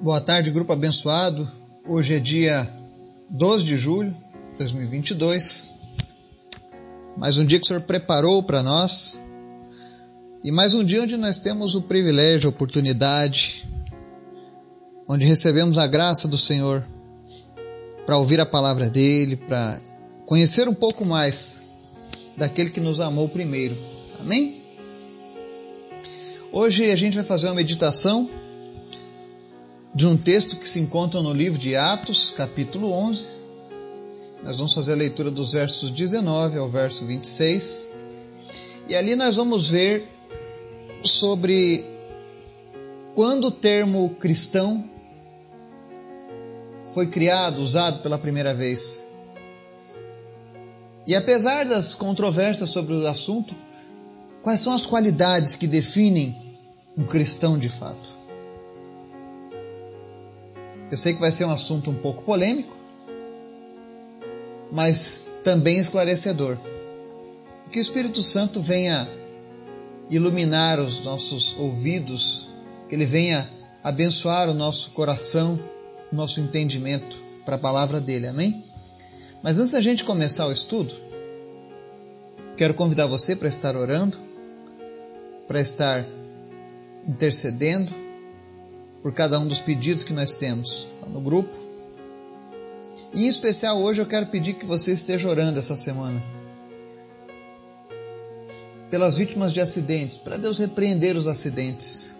Boa tarde, grupo abençoado. Hoje é dia 12 de julho de 2022. Mais um dia que o Senhor preparou para nós. E mais um dia onde nós temos o privilégio, a oportunidade, onde recebemos a graça do Senhor para ouvir a palavra dele, para conhecer um pouco mais daquele que nos amou primeiro. Amém? Hoje a gente vai fazer uma meditação de um texto que se encontra no livro de Atos, capítulo 11. Nós vamos fazer a leitura dos versos 19 ao verso 26. E ali nós vamos ver sobre quando o termo cristão foi criado, usado pela primeira vez. E apesar das controvérsias sobre o assunto, quais são as qualidades que definem um cristão de fato? Eu sei que vai ser um assunto um pouco polêmico, mas também esclarecedor. Que o Espírito Santo venha iluminar os nossos ouvidos, que ele venha abençoar o nosso coração, o nosso entendimento para a palavra dele. Amém? Mas antes da gente começar o estudo, quero convidar você para estar orando, para estar intercedendo por cada um dos pedidos que nós temos no grupo. E em especial hoje eu quero pedir que você esteja orando essa semana pelas vítimas de acidentes, para Deus repreender os acidentes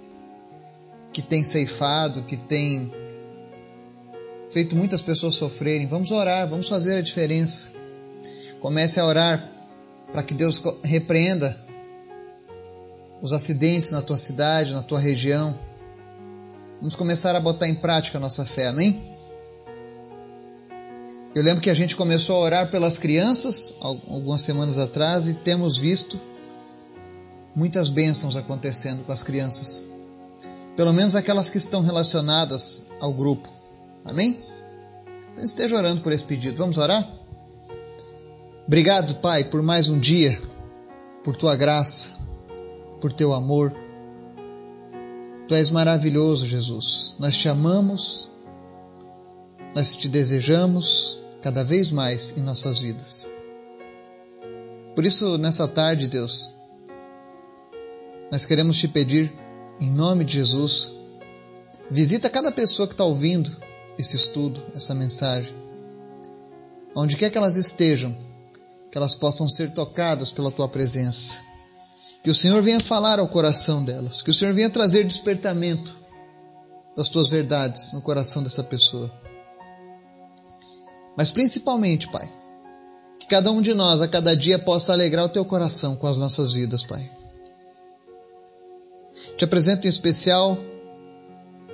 que tem ceifado, que tem feito muitas pessoas sofrerem. Vamos orar, vamos fazer a diferença. Comece a orar para que Deus repreenda os acidentes na tua cidade, na tua região. Vamos começar a botar em prática a nossa fé, amém? Eu lembro que a gente começou a orar pelas crianças algumas semanas atrás e temos visto muitas bênçãos acontecendo com as crianças. Pelo menos aquelas que estão relacionadas ao grupo. Amém? Então esteja orando por esse pedido. Vamos orar? Obrigado, Pai, por mais um dia, por tua graça, por teu amor Tu és maravilhoso, Jesus. Nós te amamos, nós te desejamos cada vez mais em nossas vidas. Por isso, nessa tarde, Deus, nós queremos te pedir, em nome de Jesus, visita cada pessoa que está ouvindo esse estudo, essa mensagem. Onde quer que elas estejam, que elas possam ser tocadas pela tua presença que o Senhor venha falar ao coração delas, que o Senhor venha trazer despertamento das tuas verdades no coração dessa pessoa. Mas principalmente, Pai, que cada um de nós a cada dia possa alegrar o teu coração com as nossas vidas, Pai. Te apresento em especial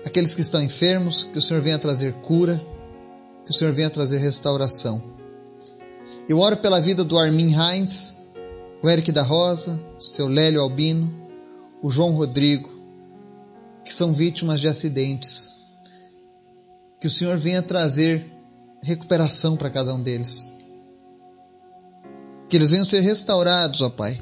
aqueles que estão enfermos, que o Senhor venha trazer cura, que o Senhor venha trazer restauração. Eu oro pela vida do Armin Heinz, o Eric da Rosa, o seu Lélio Albino, o João Rodrigo, que são vítimas de acidentes. Que o Senhor venha trazer recuperação para cada um deles. Que eles venham ser restaurados, ó Pai.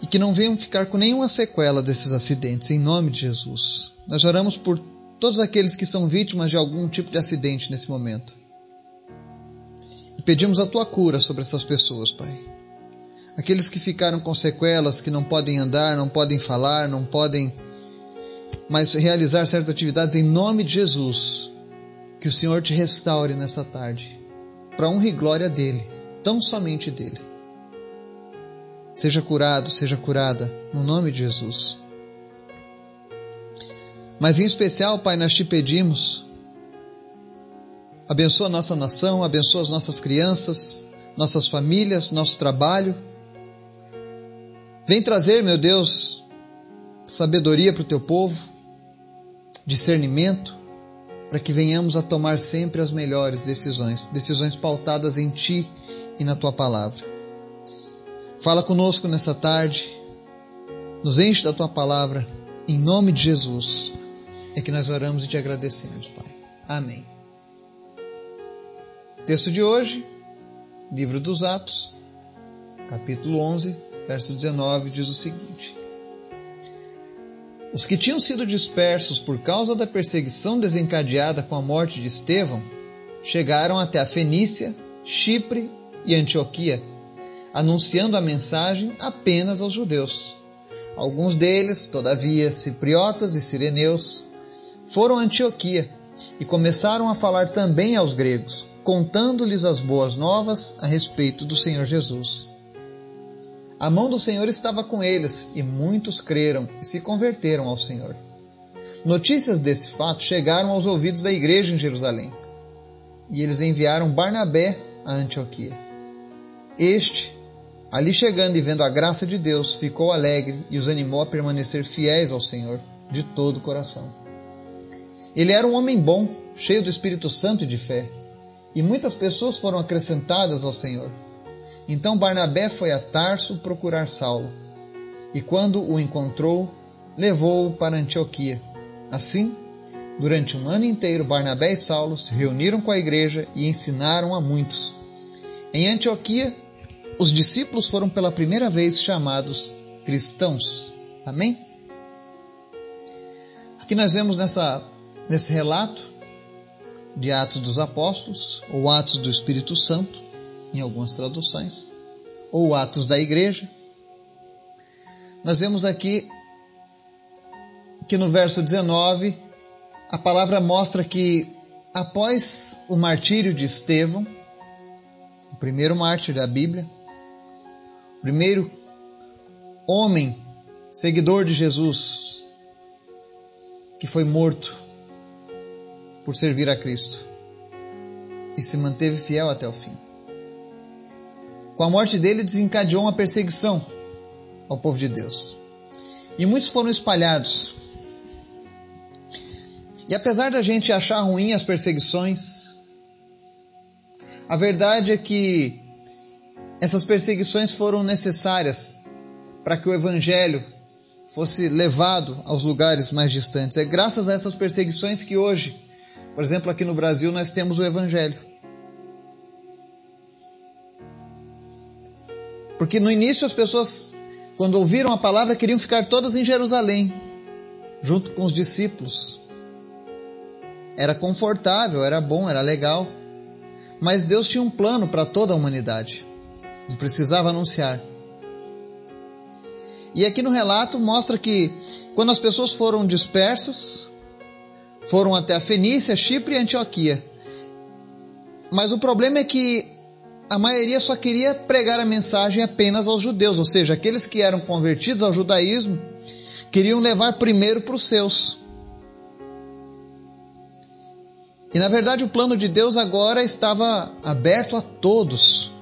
E que não venham ficar com nenhuma sequela desses acidentes, em nome de Jesus. Nós oramos por todos aqueles que são vítimas de algum tipo de acidente nesse momento. E pedimos a tua cura sobre essas pessoas, Pai aqueles que ficaram com sequelas, que não podem andar, não podem falar, não podem mais realizar certas atividades, em nome de Jesus, que o Senhor te restaure nessa tarde, para honra e glória dele, tão somente dele. Seja curado, seja curada, no nome de Jesus. Mas em especial, Pai, nós te pedimos, abençoa a nossa nação, abençoa as nossas crianças, nossas famílias, nosso trabalho Vem trazer, meu Deus, sabedoria para o teu povo, discernimento, para que venhamos a tomar sempre as melhores decisões, decisões pautadas em Ti e na Tua palavra. Fala conosco nessa tarde, nos enche da Tua palavra, em nome de Jesus, é que nós oramos e te agradecemos, Pai. Amém. Texto de hoje, livro dos Atos, capítulo 11, verso 19 diz o seguinte: Os que tinham sido dispersos por causa da perseguição desencadeada com a morte de Estevão chegaram até a Fenícia, Chipre e Antioquia, anunciando a mensagem apenas aos judeus. Alguns deles, todavia, cipriotas e sireneus, foram a Antioquia e começaram a falar também aos gregos, contando-lhes as boas novas a respeito do Senhor Jesus. A mão do Senhor estava com eles e muitos creram e se converteram ao Senhor. Notícias desse fato chegaram aos ouvidos da igreja em Jerusalém e eles enviaram Barnabé a Antioquia. Este, ali chegando e vendo a graça de Deus, ficou alegre e os animou a permanecer fiéis ao Senhor de todo o coração. Ele era um homem bom, cheio do Espírito Santo e de fé, e muitas pessoas foram acrescentadas ao Senhor. Então Barnabé foi a Tarso procurar Saulo, e quando o encontrou, levou-o para Antioquia. Assim, durante um ano inteiro, Barnabé e Saulo se reuniram com a igreja e ensinaram a muitos. Em Antioquia, os discípulos foram pela primeira vez chamados cristãos. Amém? Aqui nós vemos nessa, nesse relato de Atos dos Apóstolos, ou Atos do Espírito Santo, em algumas traduções, ou Atos da Igreja. Nós vemos aqui que no verso 19 a palavra mostra que após o martírio de Estevão, o primeiro mártir da Bíblia, o primeiro homem seguidor de Jesus que foi morto por servir a Cristo e se manteve fiel até o fim. Com a morte dele, desencadeou uma perseguição ao povo de Deus. E muitos foram espalhados. E apesar da gente achar ruim as perseguições, a verdade é que essas perseguições foram necessárias para que o Evangelho fosse levado aos lugares mais distantes. É graças a essas perseguições que hoje, por exemplo, aqui no Brasil, nós temos o Evangelho. Porque no início as pessoas, quando ouviram a palavra, queriam ficar todas em Jerusalém, junto com os discípulos. Era confortável, era bom, era legal. Mas Deus tinha um plano para toda a humanidade. Não precisava anunciar. E aqui no relato mostra que quando as pessoas foram dispersas, foram até a Fenícia, Chipre e Antioquia. Mas o problema é que a maioria só queria pregar a mensagem apenas aos judeus, ou seja, aqueles que eram convertidos ao judaísmo queriam levar primeiro para os seus. E na verdade o plano de Deus agora estava aberto a todos,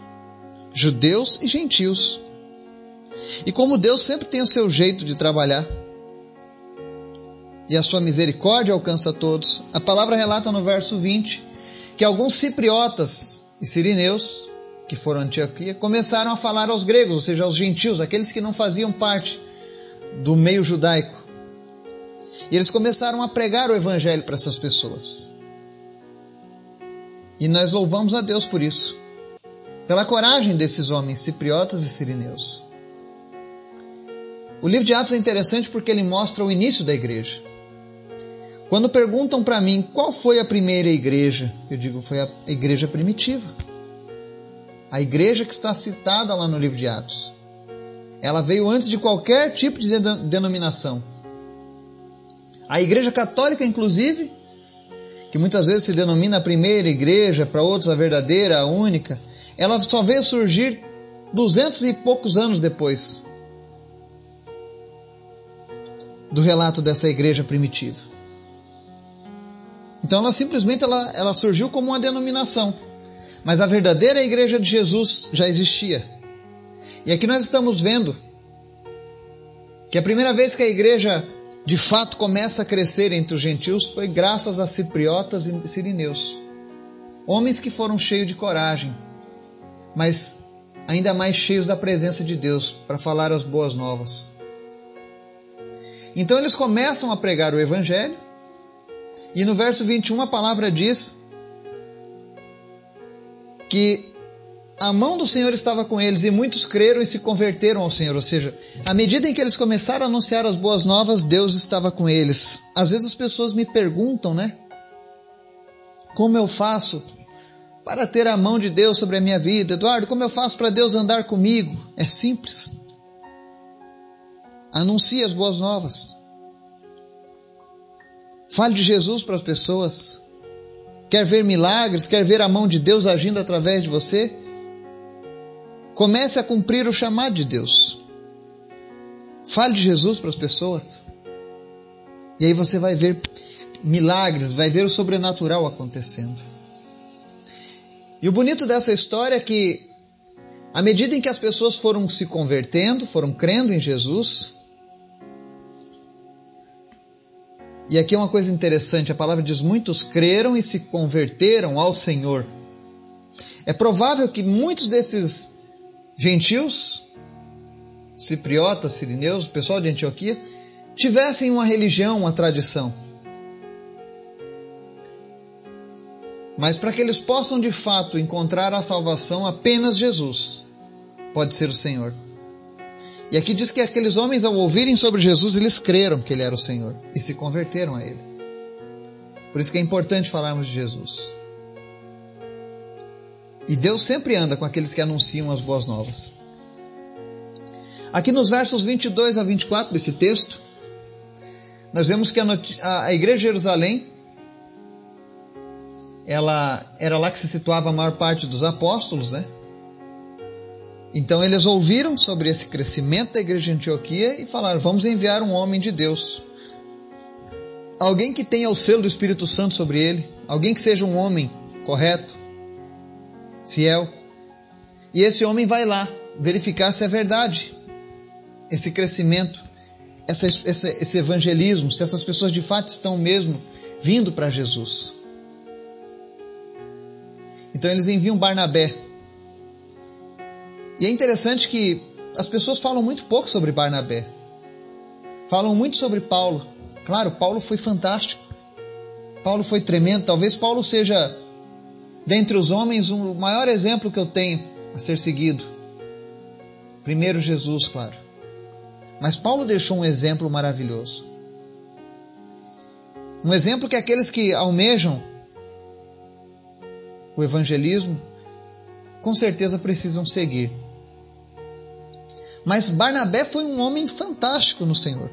judeus e gentios. E como Deus sempre tem o seu jeito de trabalhar, e a sua misericórdia alcança todos, a palavra relata no verso 20 que alguns cipriotas e sirineus que foram a Antioquia, começaram a falar aos gregos, ou seja, aos gentios, aqueles que não faziam parte do meio judaico. E eles começaram a pregar o evangelho para essas pessoas. E nós louvamos a Deus por isso, pela coragem desses homens cipriotas e sirineus. O livro de Atos é interessante porque ele mostra o início da igreja. Quando perguntam para mim qual foi a primeira igreja, eu digo foi a igreja primitiva a igreja que está citada lá no livro de Atos. Ela veio antes de qualquer tipo de denominação. A igreja católica, inclusive, que muitas vezes se denomina a primeira igreja, para outros a verdadeira, a única, ela só veio surgir duzentos e poucos anos depois do relato dessa igreja primitiva. Então ela simplesmente ela, ela surgiu como uma denominação. Mas a verdadeira igreja de Jesus já existia. E aqui nós estamos vendo que a primeira vez que a igreja de fato começa a crescer entre os gentios foi graças a cipriotas e sirineus. Homens que foram cheios de coragem, mas ainda mais cheios da presença de Deus para falar as boas novas. Então eles começam a pregar o evangelho, e no verso 21 a palavra diz que a mão do Senhor estava com eles e muitos creram e se converteram ao Senhor. Ou seja, à medida em que eles começaram a anunciar as boas novas, Deus estava com eles. Às vezes as pessoas me perguntam, né? Como eu faço para ter a mão de Deus sobre a minha vida? Eduardo, como eu faço para Deus andar comigo? É simples. Anuncie as boas novas. Fale de Jesus para as pessoas. Quer ver milagres? Quer ver a mão de Deus agindo através de você? Comece a cumprir o chamado de Deus. Fale de Jesus para as pessoas. E aí você vai ver milagres, vai ver o sobrenatural acontecendo. E o bonito dessa história é que, à medida em que as pessoas foram se convertendo, foram crendo em Jesus, e aqui é uma coisa interessante: a palavra diz: muitos creram e se converteram ao Senhor. É provável que muitos desses gentios, cipriotas, sirineus, o pessoal de Antioquia, tivessem uma religião, uma tradição. Mas para que eles possam de fato encontrar a salvação, apenas Jesus pode ser o Senhor. E aqui diz que aqueles homens, ao ouvirem sobre Jesus, eles creram que ele era o Senhor e se converteram a ele. Por isso que é importante falarmos de Jesus. E Deus sempre anda com aqueles que anunciam as boas novas. Aqui nos versos 22 a 24 desse texto, nós vemos que a, a igreja de Jerusalém ela era lá que se situava a maior parte dos apóstolos, né? Então eles ouviram sobre esse crescimento da igreja de Antioquia e falaram: vamos enviar um homem de Deus. Alguém que tenha o selo do Espírito Santo sobre ele, alguém que seja um homem correto, fiel. E esse homem vai lá verificar se é verdade esse crescimento, essa, esse, esse evangelismo, se essas pessoas de fato estão mesmo vindo para Jesus. Então eles enviam Barnabé. E é interessante que as pessoas falam muito pouco sobre Barnabé. Falam muito sobre Paulo. Claro, Paulo foi fantástico. Paulo foi tremendo. Talvez Paulo seja, dentre os homens, o maior exemplo que eu tenho a ser seguido. Primeiro Jesus, claro. Mas Paulo deixou um exemplo maravilhoso. Um exemplo que aqueles que almejam o evangelismo, com certeza precisam seguir. Mas Barnabé foi um homem fantástico no Senhor.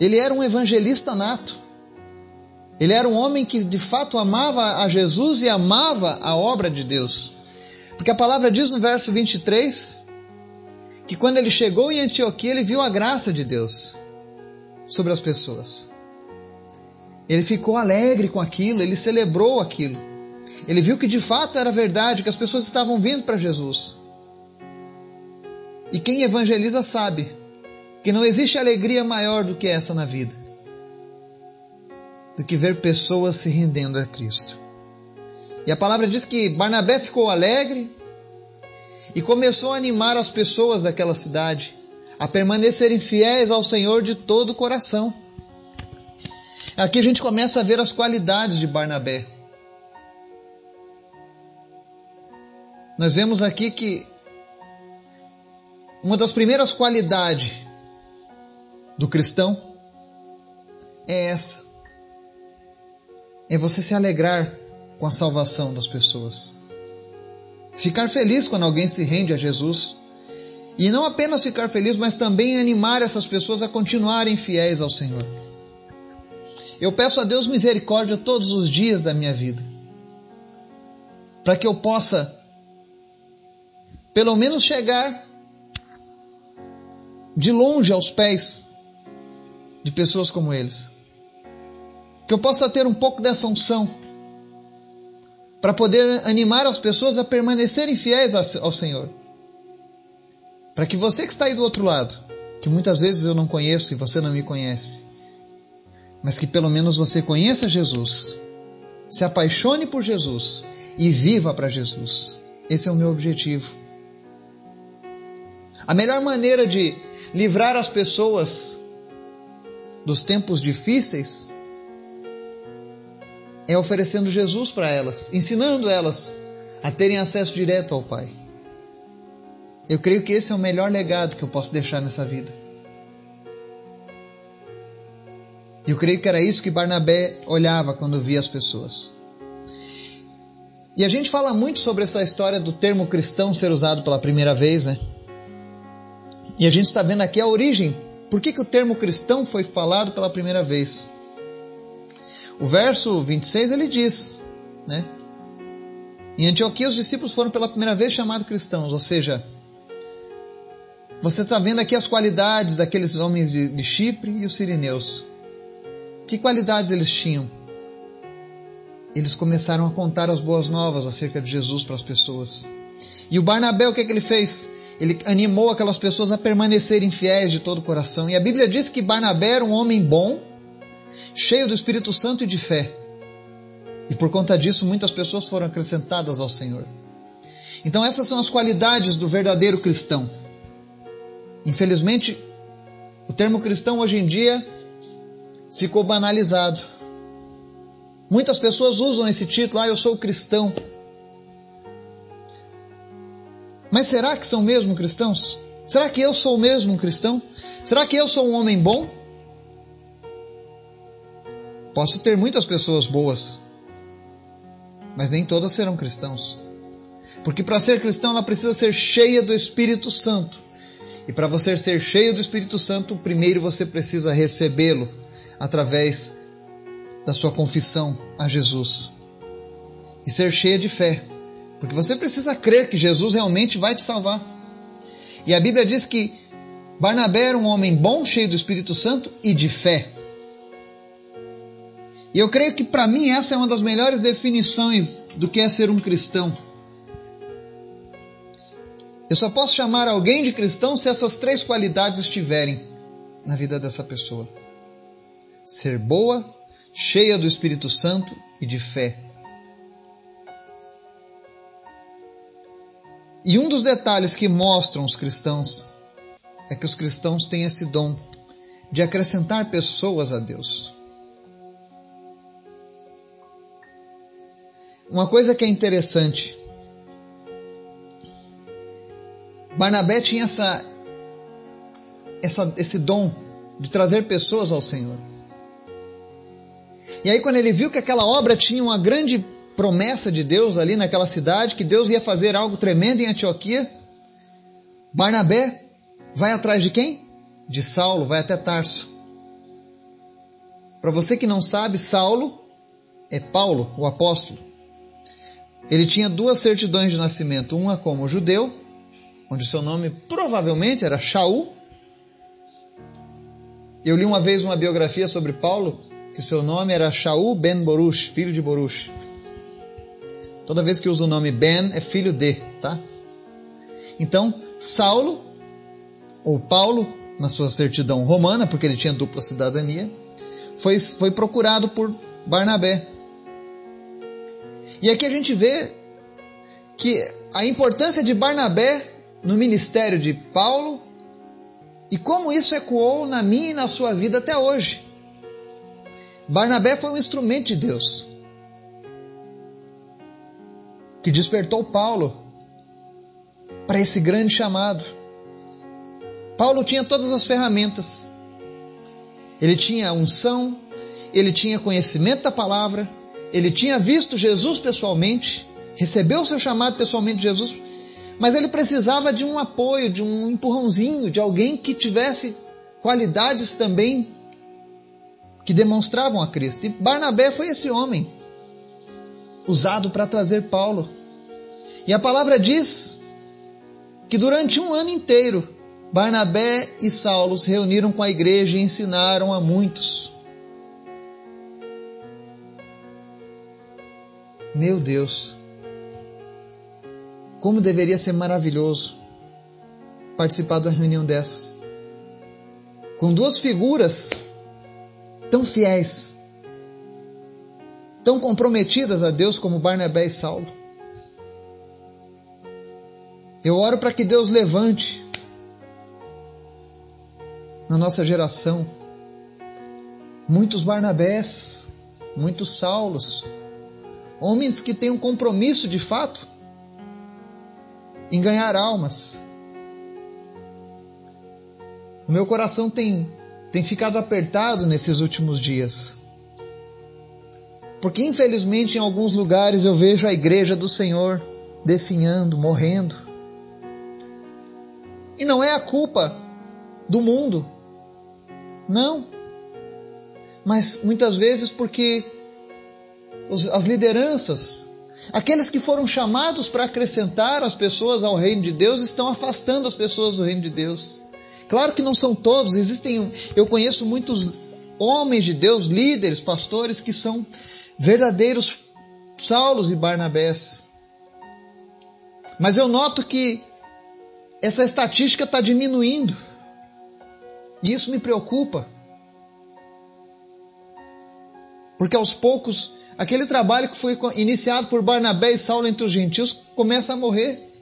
Ele era um evangelista nato. Ele era um homem que de fato amava a Jesus e amava a obra de Deus. Porque a palavra diz no verso 23 que quando ele chegou em Antioquia, ele viu a graça de Deus sobre as pessoas. Ele ficou alegre com aquilo, ele celebrou aquilo. Ele viu que de fato era verdade, que as pessoas estavam vindo para Jesus. E quem evangeliza sabe que não existe alegria maior do que essa na vida do que ver pessoas se rendendo a Cristo. E a palavra diz que Barnabé ficou alegre e começou a animar as pessoas daquela cidade a permanecerem fiéis ao Senhor de todo o coração. Aqui a gente começa a ver as qualidades de Barnabé. Nós vemos aqui que uma das primeiras qualidades do cristão é essa: é você se alegrar com a salvação das pessoas. Ficar feliz quando alguém se rende a Jesus. E não apenas ficar feliz, mas também animar essas pessoas a continuarem fiéis ao Senhor. Eu peço a Deus misericórdia todos os dias da minha vida, para que eu possa, pelo menos, chegar de longe aos pés de pessoas como eles. Que eu possa ter um pouco dessa unção, para poder animar as pessoas a permanecerem fiéis ao Senhor. Para que você que está aí do outro lado, que muitas vezes eu não conheço e você não me conhece, mas que pelo menos você conheça Jesus, se apaixone por Jesus e viva para Jesus. Esse é o meu objetivo. A melhor maneira de livrar as pessoas dos tempos difíceis é oferecendo Jesus para elas, ensinando elas a terem acesso direto ao Pai. Eu creio que esse é o melhor legado que eu posso deixar nessa vida. Eu creio que era isso que Barnabé olhava quando via as pessoas. E a gente fala muito sobre essa história do termo cristão ser usado pela primeira vez, né? E a gente está vendo aqui a origem. Por que, que o termo cristão foi falado pela primeira vez? O verso 26 ele diz, né? Em Antioquia os discípulos foram pela primeira vez chamados cristãos, ou seja, você está vendo aqui as qualidades daqueles homens de, de Chipre e os sirineus. Que qualidades eles tinham? Eles começaram a contar as boas novas acerca de Jesus para as pessoas. E o Barnabé, o que, é que ele fez? Ele animou aquelas pessoas a permanecerem fiéis de todo o coração. E a Bíblia diz que Barnabé era um homem bom, cheio do Espírito Santo e de fé. E por conta disso, muitas pessoas foram acrescentadas ao Senhor. Então, essas são as qualidades do verdadeiro cristão. Infelizmente, o termo cristão hoje em dia ficou banalizado. Muitas pessoas usam esse título, ah, eu sou cristão. Mas será que são mesmo cristãos? Será que eu sou mesmo um cristão? Será que eu sou um homem bom? Posso ter muitas pessoas boas, mas nem todas serão cristãos. Porque para ser cristão ela precisa ser cheia do Espírito Santo. E para você ser cheio do Espírito Santo, primeiro você precisa recebê-lo através da sua confissão a Jesus. E ser cheia de fé. Porque você precisa crer que Jesus realmente vai te salvar. E a Bíblia diz que Barnabé era um homem bom, cheio do Espírito Santo e de fé. E eu creio que para mim essa é uma das melhores definições do que é ser um cristão. Eu só posso chamar alguém de cristão se essas três qualidades estiverem na vida dessa pessoa: ser boa, cheia do Espírito Santo e de fé. E um dos detalhes que mostram os cristãos é que os cristãos têm esse dom de acrescentar pessoas a Deus. Uma coisa que é interessante, Barnabé tinha essa, essa, esse dom de trazer pessoas ao Senhor. E aí, quando ele viu que aquela obra tinha uma grande promessa de Deus ali naquela cidade, que Deus ia fazer algo tremendo em Antioquia, Barnabé vai atrás de quem? De Saulo, vai até Tarso. Para você que não sabe, Saulo é Paulo, o apóstolo. Ele tinha duas certidões de nascimento, uma como judeu, onde seu nome provavelmente era Shaul. Eu li uma vez uma biografia sobre Paulo, que seu nome era Shaul ben Borush, filho de Borush. Toda vez que usa o nome Ben, é filho de, tá? Então, Saulo, ou Paulo, na sua certidão romana, porque ele tinha dupla cidadania, foi, foi procurado por Barnabé. E aqui a gente vê que a importância de Barnabé no ministério de Paulo e como isso ecoou na minha e na sua vida até hoje. Barnabé foi um instrumento de Deus que despertou Paulo para esse grande chamado. Paulo tinha todas as ferramentas. Ele tinha unção, ele tinha conhecimento da palavra, ele tinha visto Jesus pessoalmente, recebeu o seu chamado pessoalmente de Jesus, mas ele precisava de um apoio, de um empurrãozinho, de alguém que tivesse qualidades também que demonstravam a Cristo. E Barnabé foi esse homem usado para trazer Paulo. E a palavra diz que durante um ano inteiro, Barnabé e Saulo se reuniram com a igreja e ensinaram a muitos. Meu Deus, como deveria ser maravilhoso participar de uma reunião dessas. Com duas figuras tão fiéis, tão comprometidas a Deus como Barnabé e Saulo. Eu oro para que Deus levante na nossa geração muitos Barnabés, muitos Saulos, homens que têm um compromisso de fato em ganhar almas. O meu coração tem, tem ficado apertado nesses últimos dias. Porque infelizmente em alguns lugares eu vejo a igreja do Senhor definhando, morrendo. E não é a culpa do mundo. Não. Mas muitas vezes porque as lideranças, aqueles que foram chamados para acrescentar as pessoas ao reino de Deus, estão afastando as pessoas do reino de Deus. Claro que não são todos, existem, eu conheço muitos homens de Deus, líderes, pastores que são verdadeiros Saulos e Barnabés. Mas eu noto que essa estatística está diminuindo. E isso me preocupa. Porque aos poucos, aquele trabalho que foi iniciado por Barnabé e Saulo entre os gentios começa a morrer.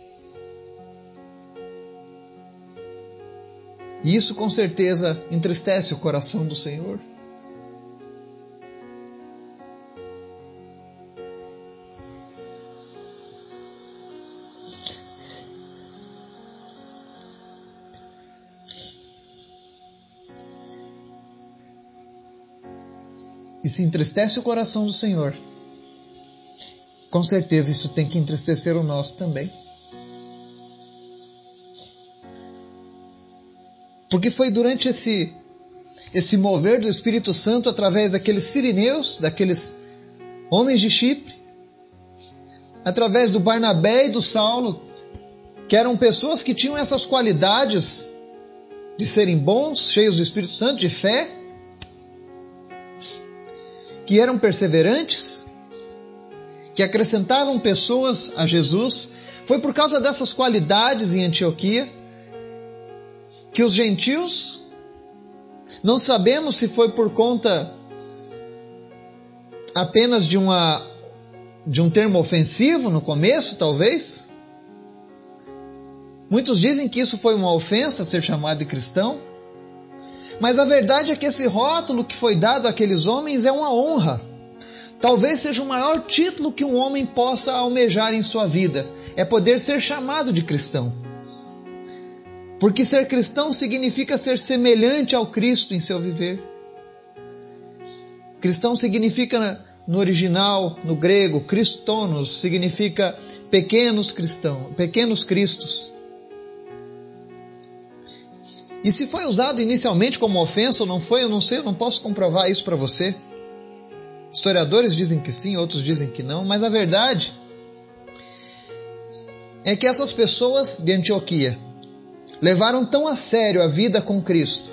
E isso com certeza entristece o coração do Senhor. E se entristece o coração do Senhor, com certeza isso tem que entristecer o nosso também. Porque foi durante esse esse mover do Espírito Santo através daqueles sirineus, daqueles homens de Chipre, através do Barnabé e do Saulo, que eram pessoas que tinham essas qualidades de serem bons, cheios do Espírito Santo, de fé, que eram perseverantes, que acrescentavam pessoas a Jesus. Foi por causa dessas qualidades em Antioquia que os gentios, não sabemos se foi por conta apenas de uma de um termo ofensivo no começo, talvez. Muitos dizem que isso foi uma ofensa ser chamado de cristão. Mas a verdade é que esse rótulo que foi dado àqueles homens é uma honra. Talvez seja o maior título que um homem possa almejar em sua vida, é poder ser chamado de cristão. Porque ser cristão significa ser semelhante ao Cristo em seu viver. Cristão significa, no original, no grego, Christonos, significa pequenos cristãos, pequenos cristos. E se foi usado inicialmente como ofensa ou não foi, eu não sei, eu não posso comprovar isso para você. Historiadores dizem que sim, outros dizem que não, mas a verdade é que essas pessoas de Antioquia, levaram tão a sério a vida com Cristo.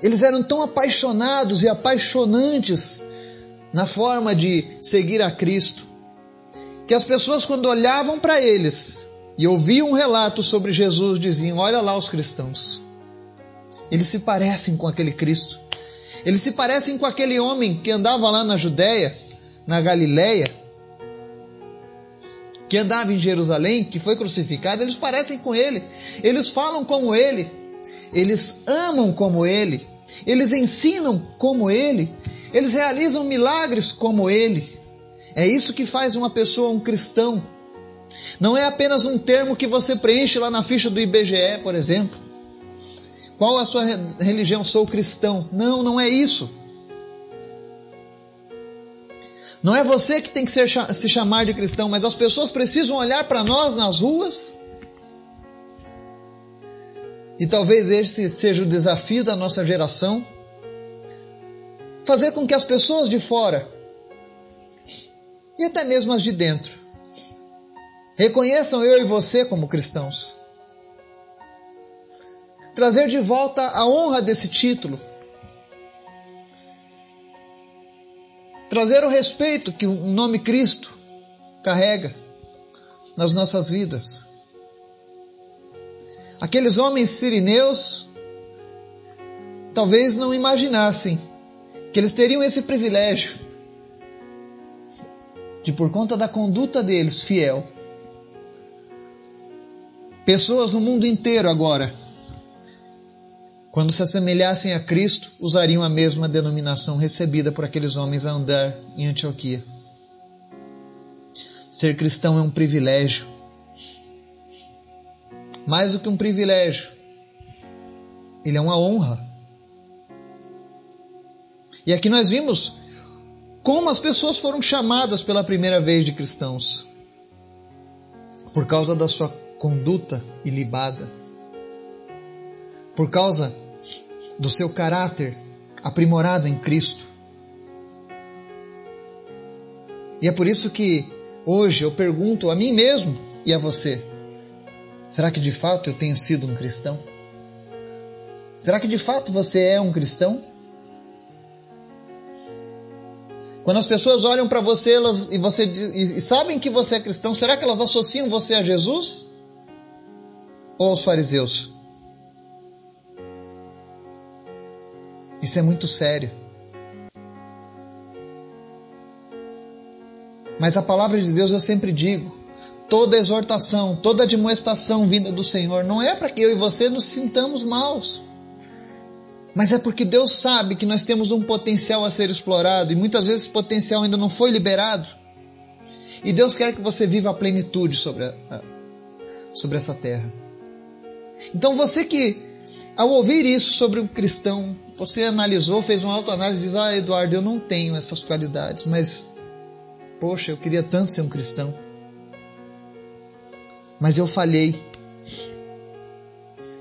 Eles eram tão apaixonados e apaixonantes na forma de seguir a Cristo, que as pessoas, quando olhavam para eles e ouviam um relato sobre Jesus, diziam: Olha lá os cristãos. Eles se parecem com aquele Cristo. Eles se parecem com aquele homem que andava lá na Judéia, na Galileia, que andava em Jerusalém, que foi crucificado, eles parecem com ele, eles falam como ele, eles amam como ele, eles ensinam como ele, eles realizam milagres como ele. É isso que faz uma pessoa um cristão. Não é apenas um termo que você preenche lá na ficha do IBGE, por exemplo. Qual a sua religião? Sou cristão. Não, não é isso. Não é você que tem que ser, se chamar de cristão, mas as pessoas precisam olhar para nós nas ruas. E talvez esse seja o desafio da nossa geração. Fazer com que as pessoas de fora, e até mesmo as de dentro, reconheçam eu e você como cristãos. Trazer de volta a honra desse título trazer o respeito que o nome Cristo carrega nas nossas vidas. Aqueles homens sirineus talvez não imaginassem que eles teriam esse privilégio de, por conta da conduta deles fiel, pessoas no mundo inteiro agora quando se assemelhassem a Cristo, usariam a mesma denominação recebida por aqueles homens a andar em Antioquia. Ser cristão é um privilégio. mais do que um privilégio. Ele é uma honra. E aqui nós vimos como as pessoas foram chamadas pela primeira vez de cristãos por causa da sua conduta ilibada, por causa do seu caráter aprimorado em Cristo. E é por isso que hoje eu pergunto a mim mesmo e a você: será que de fato eu tenho sido um cristão? Será que de fato você é um cristão? Quando as pessoas olham para você elas, e, você e, e sabem que você é cristão, será que elas associam você a Jesus? Ou aos fariseus? Isso é muito sério. Mas a palavra de Deus eu sempre digo: toda exortação, toda admoestação vinda do Senhor não é para que eu e você nos sintamos maus. Mas é porque Deus sabe que nós temos um potencial a ser explorado e muitas vezes esse potencial ainda não foi liberado. E Deus quer que você viva a plenitude sobre, a, sobre essa terra. Então você que, ao ouvir isso sobre um cristão, você analisou, fez uma autoanálise e diz: Ah, Eduardo, eu não tenho essas qualidades, mas, poxa, eu queria tanto ser um cristão. Mas eu falhei.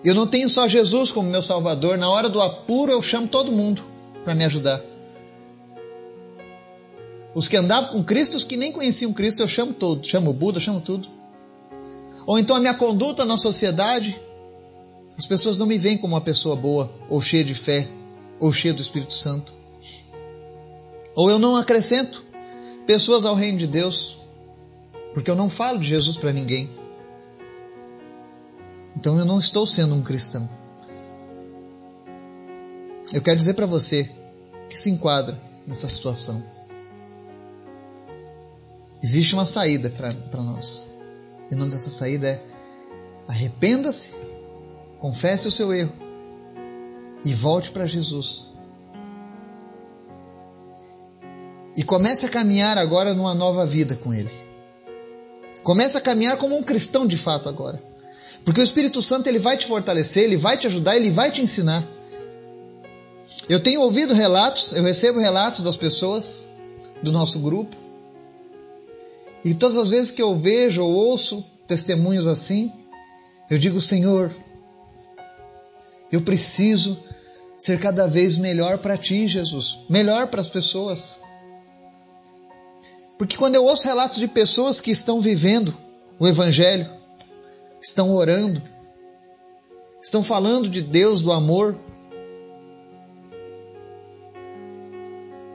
Eu não tenho só Jesus como meu Salvador. Na hora do apuro, eu chamo todo mundo para me ajudar. Os que andavam com Cristo, os que nem conheciam Cristo, eu chamo todos. Chamo o Buda, chamo tudo. Ou então a minha conduta na sociedade. As pessoas não me veem como uma pessoa boa, ou cheia de fé, ou cheia do Espírito Santo. Ou eu não acrescento pessoas ao reino de Deus, porque eu não falo de Jesus para ninguém. Então eu não estou sendo um cristão. Eu quero dizer para você que se enquadra nessa situação. Existe uma saída para nós. E o nome dessa saída é arrependa-se, confesse o seu erro e volte para Jesus. E comece a caminhar agora numa nova vida com Ele. Comece a caminhar como um cristão de fato agora. Porque o Espírito Santo ele vai te fortalecer, ele vai te ajudar, ele vai te ensinar. Eu tenho ouvido relatos, eu recebo relatos das pessoas do nosso grupo. E todas as vezes que eu vejo ou ouço testemunhos assim, eu digo, Senhor, eu preciso ser cada vez melhor para ti, Jesus, melhor para as pessoas. Porque quando eu ouço relatos de pessoas que estão vivendo o Evangelho, estão orando, estão falando de Deus, do amor.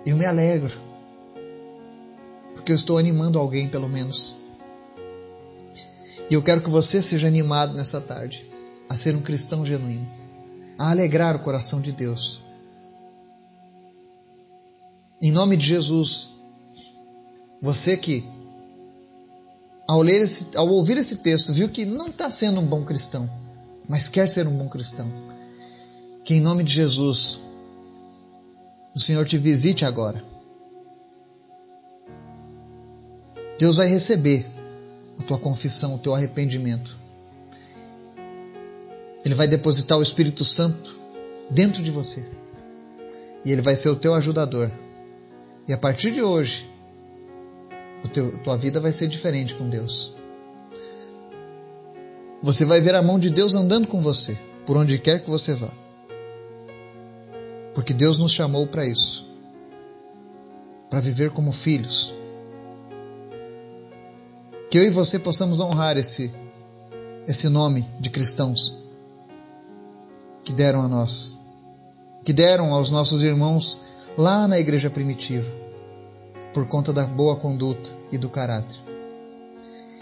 Eu me alegro, porque eu estou animando alguém, pelo menos. E eu quero que você seja animado nessa tarde a ser um cristão genuíno, a alegrar o coração de Deus. Em nome de Jesus, você que ao, ler esse, ao ouvir esse texto, viu que não está sendo um bom cristão, mas quer ser um bom cristão. Que em nome de Jesus, o Senhor te visite agora. Deus vai receber a tua confissão, o teu arrependimento. Ele vai depositar o Espírito Santo dentro de você. E ele vai ser o teu ajudador. E a partir de hoje, teu, tua vida vai ser diferente com Deus. Você vai ver a mão de Deus andando com você, por onde quer que você vá. Porque Deus nos chamou para isso para viver como filhos. Que eu e você possamos honrar esse, esse nome de cristãos que deram a nós, que deram aos nossos irmãos lá na igreja primitiva por conta da boa conduta e do caráter.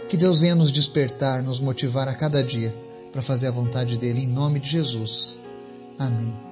Que Deus venha nos despertar, nos motivar a cada dia para fazer a vontade dele, em nome de Jesus. Amém.